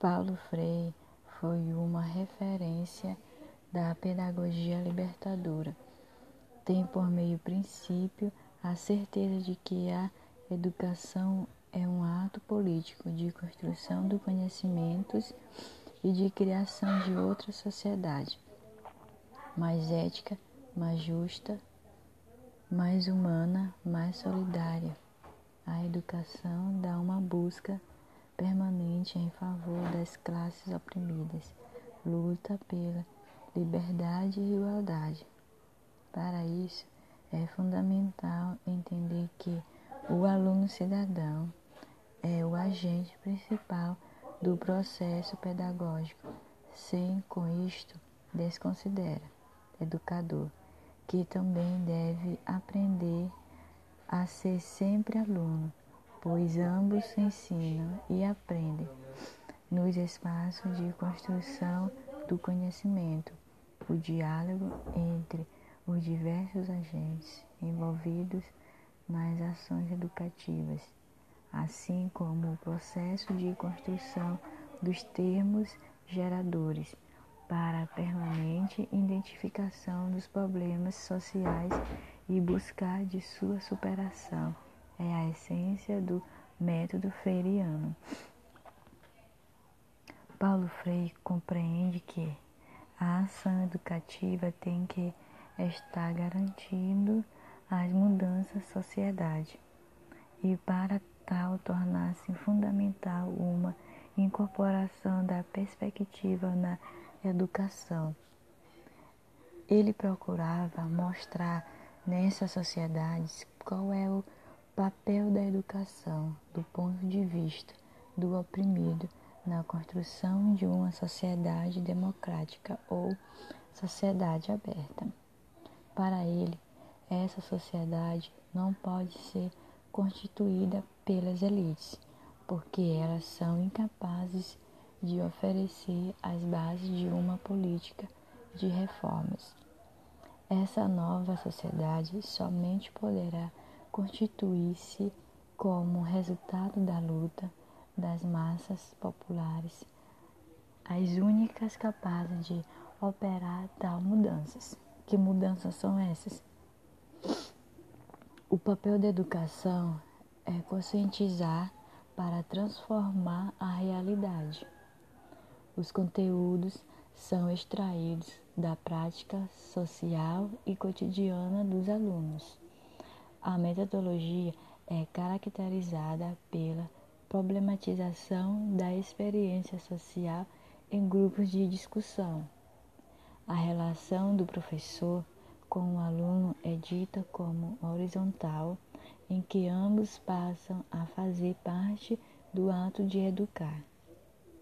Paulo Freire foi uma referência da pedagogia libertadora. Tem por meio princípio a certeza de que a educação é um ato político de construção do conhecimentos e de criação de outra sociedade mais ética, mais justa, mais humana, mais solidária. A educação dá uma busca permanente em favor das classes oprimidas, luta pela liberdade e igualdade. Para isso, é fundamental entender que o aluno cidadão é o agente principal do processo pedagógico, sem com isto desconsidera educador, que também deve aprender a ser sempre aluno, pois ambos ensinam e aprendem nos espaços de construção do conhecimento, o diálogo entre os diversos agentes envolvidos nas ações educativas, assim como o processo de construção dos termos geradores para a permanente identificação dos problemas sociais e buscar de sua superação. É a essência do método freiriano. Paulo Freire compreende que a ação educativa tem que estar garantindo as mudanças da sociedade e para tal tornar-se fundamental uma incorporação da perspectiva na educação. Ele procurava mostrar nessas sociedades qual é o papel da educação do ponto de vista do oprimido na construção de uma sociedade democrática ou sociedade aberta. Para ele, essa sociedade não pode ser constituída pelas elites, porque elas são incapazes de oferecer as bases de uma política de reformas. Essa nova sociedade somente poderá constituir-se como resultado da luta das massas populares, as únicas capazes de operar tal mudanças. Que mudanças são essas? O papel da educação é conscientizar para transformar a realidade. Os conteúdos são extraídos da prática social e cotidiana dos alunos. A metodologia é caracterizada pela problematização da experiência social em grupos de discussão. A relação do professor com o aluno é dita como horizontal, em que ambos passam a fazer parte do ato de educar.